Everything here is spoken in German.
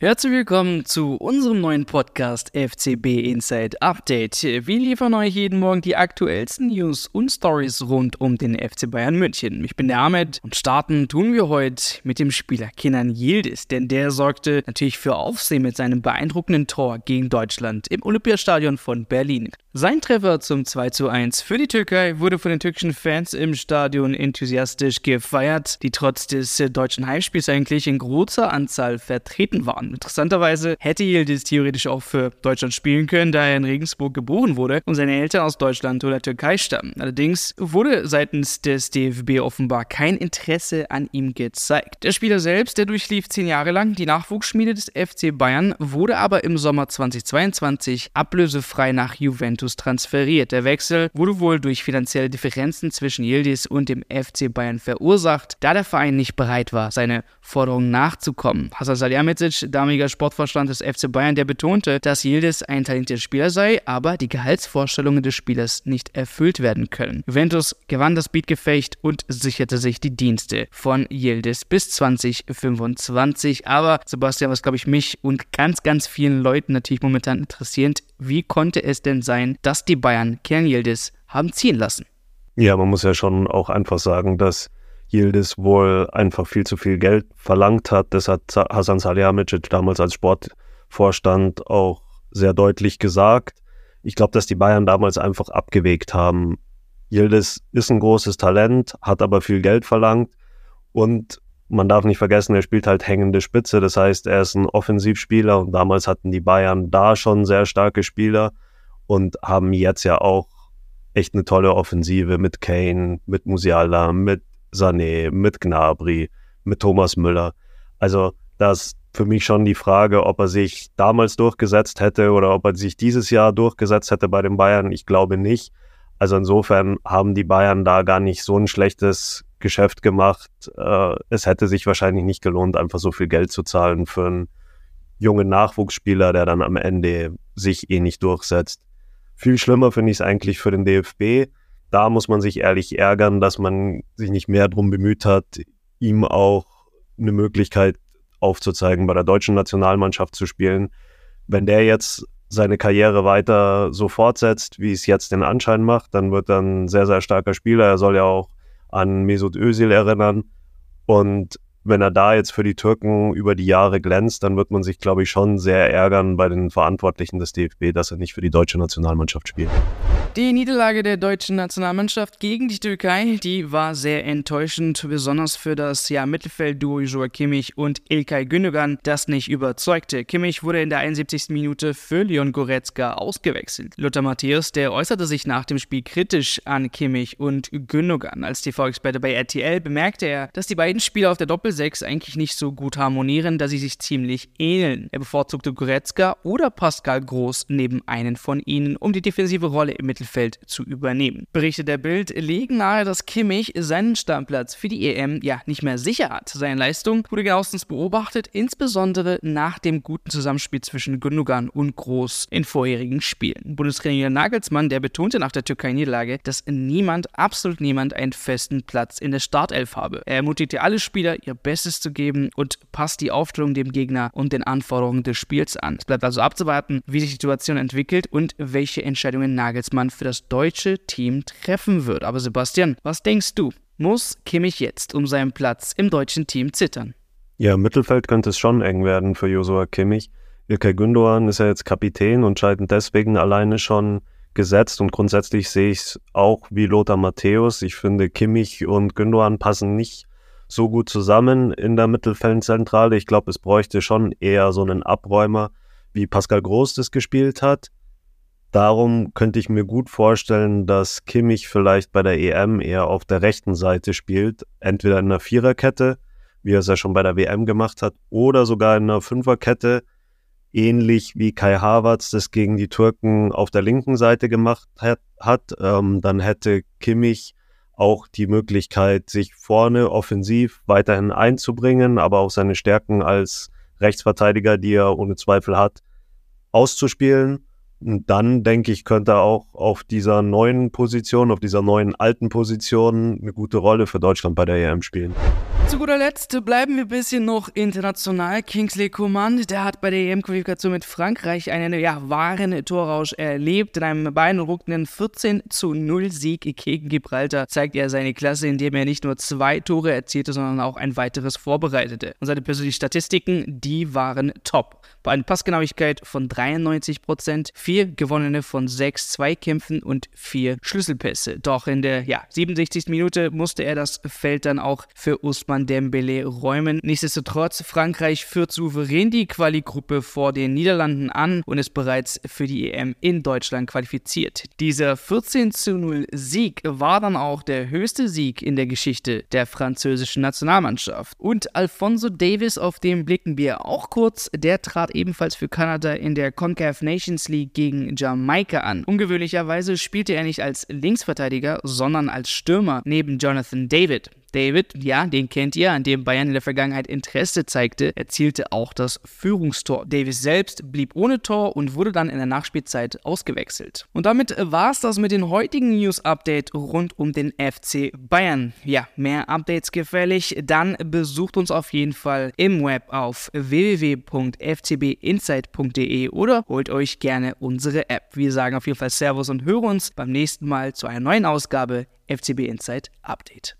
Herzlich willkommen zu unserem neuen Podcast FCB Inside Update. Wir liefern euch jeden Morgen die aktuellsten News und Stories rund um den FC Bayern München. Ich bin der Ahmed und starten tun wir heute mit dem Spieler Kenan Yildiz, denn der sorgte natürlich für Aufsehen mit seinem beeindruckenden Tor gegen Deutschland im Olympiastadion von Berlin. Sein Treffer zum 2 zu 1 für die Türkei wurde von den türkischen Fans im Stadion enthusiastisch gefeiert, die trotz des deutschen Heimspiels eigentlich in großer Anzahl vertreten waren. Interessanterweise hätte Yildiz theoretisch auch für Deutschland spielen können, da er in Regensburg geboren wurde und seine Eltern aus Deutschland oder Türkei stammen. Allerdings wurde seitens des DFB offenbar kein Interesse an ihm gezeigt. Der Spieler selbst, der durchlief zehn Jahre lang die Nachwuchsschmiede des FC Bayern, wurde aber im Sommer 2022 ablösefrei nach Juventus Juventus transferiert. Der Wechsel wurde wohl durch finanzielle Differenzen zwischen Yildiz und dem FC Bayern verursacht, da der Verein nicht bereit war, seine Forderungen nachzukommen. Hasan Salihamidzic, damaliger Sportvorstand des FC Bayern, der betonte, dass Yildiz ein talentierter Spieler sei, aber die Gehaltsvorstellungen des Spielers nicht erfüllt werden können. Juventus gewann das Beatgefecht und sicherte sich die Dienste von Yildiz bis 2025. Aber Sebastian, was glaube ich mich und ganz, ganz vielen Leuten natürlich momentan interessiert, wie konnte es denn sein, dass die Bayern Kern Yildiz haben ziehen lassen? Ja, man muss ja schon auch einfach sagen, dass Yildiz wohl einfach viel zu viel Geld verlangt hat. Das hat Hasan Salihamidzic damals als Sportvorstand auch sehr deutlich gesagt. Ich glaube, dass die Bayern damals einfach abgewegt haben. Yildiz ist ein großes Talent, hat aber viel Geld verlangt und man darf nicht vergessen, er spielt halt hängende Spitze. Das heißt, er ist ein Offensivspieler und damals hatten die Bayern da schon sehr starke Spieler und haben jetzt ja auch echt eine tolle Offensive mit Kane, mit Musiala, mit Sané, mit Gnabry, mit Thomas Müller. Also das ist für mich schon die Frage, ob er sich damals durchgesetzt hätte oder ob er sich dieses Jahr durchgesetzt hätte bei den Bayern. Ich glaube nicht. Also insofern haben die Bayern da gar nicht so ein schlechtes Geschäft gemacht. Äh, es hätte sich wahrscheinlich nicht gelohnt, einfach so viel Geld zu zahlen für einen jungen Nachwuchsspieler, der dann am Ende sich eh nicht durchsetzt. Viel schlimmer finde ich es eigentlich für den DFB. Da muss man sich ehrlich ärgern, dass man sich nicht mehr darum bemüht hat, ihm auch eine Möglichkeit aufzuzeigen, bei der deutschen Nationalmannschaft zu spielen. Wenn der jetzt seine Karriere weiter so fortsetzt, wie es jetzt den Anschein macht, dann wird er ein sehr, sehr starker Spieler. Er soll ja auch an Mesut Özil erinnern. Und wenn er da jetzt für die Türken über die Jahre glänzt, dann wird man sich, glaube ich, schon sehr ärgern bei den Verantwortlichen des DFB, dass er nicht für die deutsche Nationalmannschaft spielt. Die Niederlage der deutschen Nationalmannschaft gegen die Türkei, die war sehr enttäuschend, besonders für das ja, Mittelfeldduo Joa Kimmich und Ilkay Gündogan, das nicht überzeugte. Kimmich wurde in der 71. Minute für Leon Goretzka ausgewechselt. Lothar Matthäus, der äußerte sich nach dem Spiel kritisch an Kimmich und Gündogan. Als TV-Experte bei RTL bemerkte er, dass die beiden Spieler auf der Doppel-6 eigentlich nicht so gut harmonieren, da sie sich ziemlich ähneln. Er bevorzugte Goretzka oder Pascal Groß neben einen von ihnen, um die defensive Rolle im Mittelfeld Mittelfeld zu übernehmen. Berichte der Bild legen nahe, dass Kimmich seinen Stammplatz für die EM ja nicht mehr sicher hat. Seine Leistung wurde genauestens beobachtet, insbesondere nach dem guten Zusammenspiel zwischen Gündogan und Groß in vorherigen Spielen. Bundestrainer Nagelsmann, der betonte nach der Türkei-Niederlage, dass niemand, absolut niemand, einen festen Platz in der Startelf habe. Er ermutigte alle Spieler, ihr Bestes zu geben und passt die Aufstellung dem Gegner und den Anforderungen des Spiels an. Es bleibt also abzuwarten, wie sich die Situation entwickelt und welche Entscheidungen Nagelsmann für das deutsche Team treffen wird. Aber Sebastian, was denkst du? Muss Kimmich jetzt um seinen Platz im deutschen Team zittern? Ja, im Mittelfeld könnte es schon eng werden für Josua Kimmich. Ilkay Gündoğan ist ja jetzt Kapitän und scheint deswegen alleine schon gesetzt und grundsätzlich sehe ich es auch wie Lothar Matthäus. Ich finde, Kimmich und Gündoğan passen nicht so gut zusammen in der Mittelfeldzentrale. Ich glaube, es bräuchte schon eher so einen Abräumer, wie Pascal Groß das gespielt hat. Darum könnte ich mir gut vorstellen, dass Kimmich vielleicht bei der EM eher auf der rechten Seite spielt, entweder in einer Viererkette, wie er es ja schon bei der WM gemacht hat, oder sogar in einer Fünferkette, ähnlich wie Kai Havertz das gegen die Türken auf der linken Seite gemacht hat. Ähm, dann hätte Kimmich auch die Möglichkeit, sich vorne offensiv weiterhin einzubringen, aber auch seine Stärken als Rechtsverteidiger, die er ohne Zweifel hat, auszuspielen. Und dann denke ich, könnte er auch auf dieser neuen Position, auf dieser neuen alten Position eine gute Rolle für Deutschland bei der EM spielen. Zu guter Letzt bleiben wir ein bisschen noch international. Kingsley Coman, der hat bei der EM-Qualifikation mit Frankreich einen ja, wahren Torrausch erlebt. In einem beeindruckenden 14 zu 0 Sieg gegen Gibraltar zeigt er seine Klasse, indem er nicht nur zwei Tore erzielte, sondern auch ein weiteres vorbereitete. Und seine persönlichen Statistiken, die waren top. Bei einer Passgenauigkeit von 93 Prozent, vier gewonnene von sechs Zweikämpfen und vier Schlüsselpässe. Doch in der ja, 67. Minute musste er das Feld dann auch für Usman Dembele räumen. Nichtsdestotrotz, Frankreich führt souverän die Quali-Gruppe vor den Niederlanden an und ist bereits für die EM in Deutschland qualifiziert. Dieser 14 zu 0 Sieg war dann auch der höchste Sieg in der Geschichte der französischen Nationalmannschaft. Und Alfonso Davis, auf den blicken wir auch kurz, der trat ebenfalls für Kanada in der CONCACAF Nations League gegen Jamaika an. Ungewöhnlicherweise spielte er nicht als Linksverteidiger, sondern als Stürmer neben Jonathan David. David, ja, den kennt ihr, an dem Bayern in der Vergangenheit Interesse zeigte, erzielte auch das Führungstor. Davis selbst blieb ohne Tor und wurde dann in der Nachspielzeit ausgewechselt. Und damit war es das mit dem heutigen News-Update rund um den FC Bayern. Ja, mehr Updates gefällig, dann besucht uns auf jeden Fall im Web auf www.fcbinsight.de oder holt euch gerne unsere App. Wir sagen auf jeden Fall Servus und hören uns beim nächsten Mal zu einer neuen Ausgabe FCB Insight Update.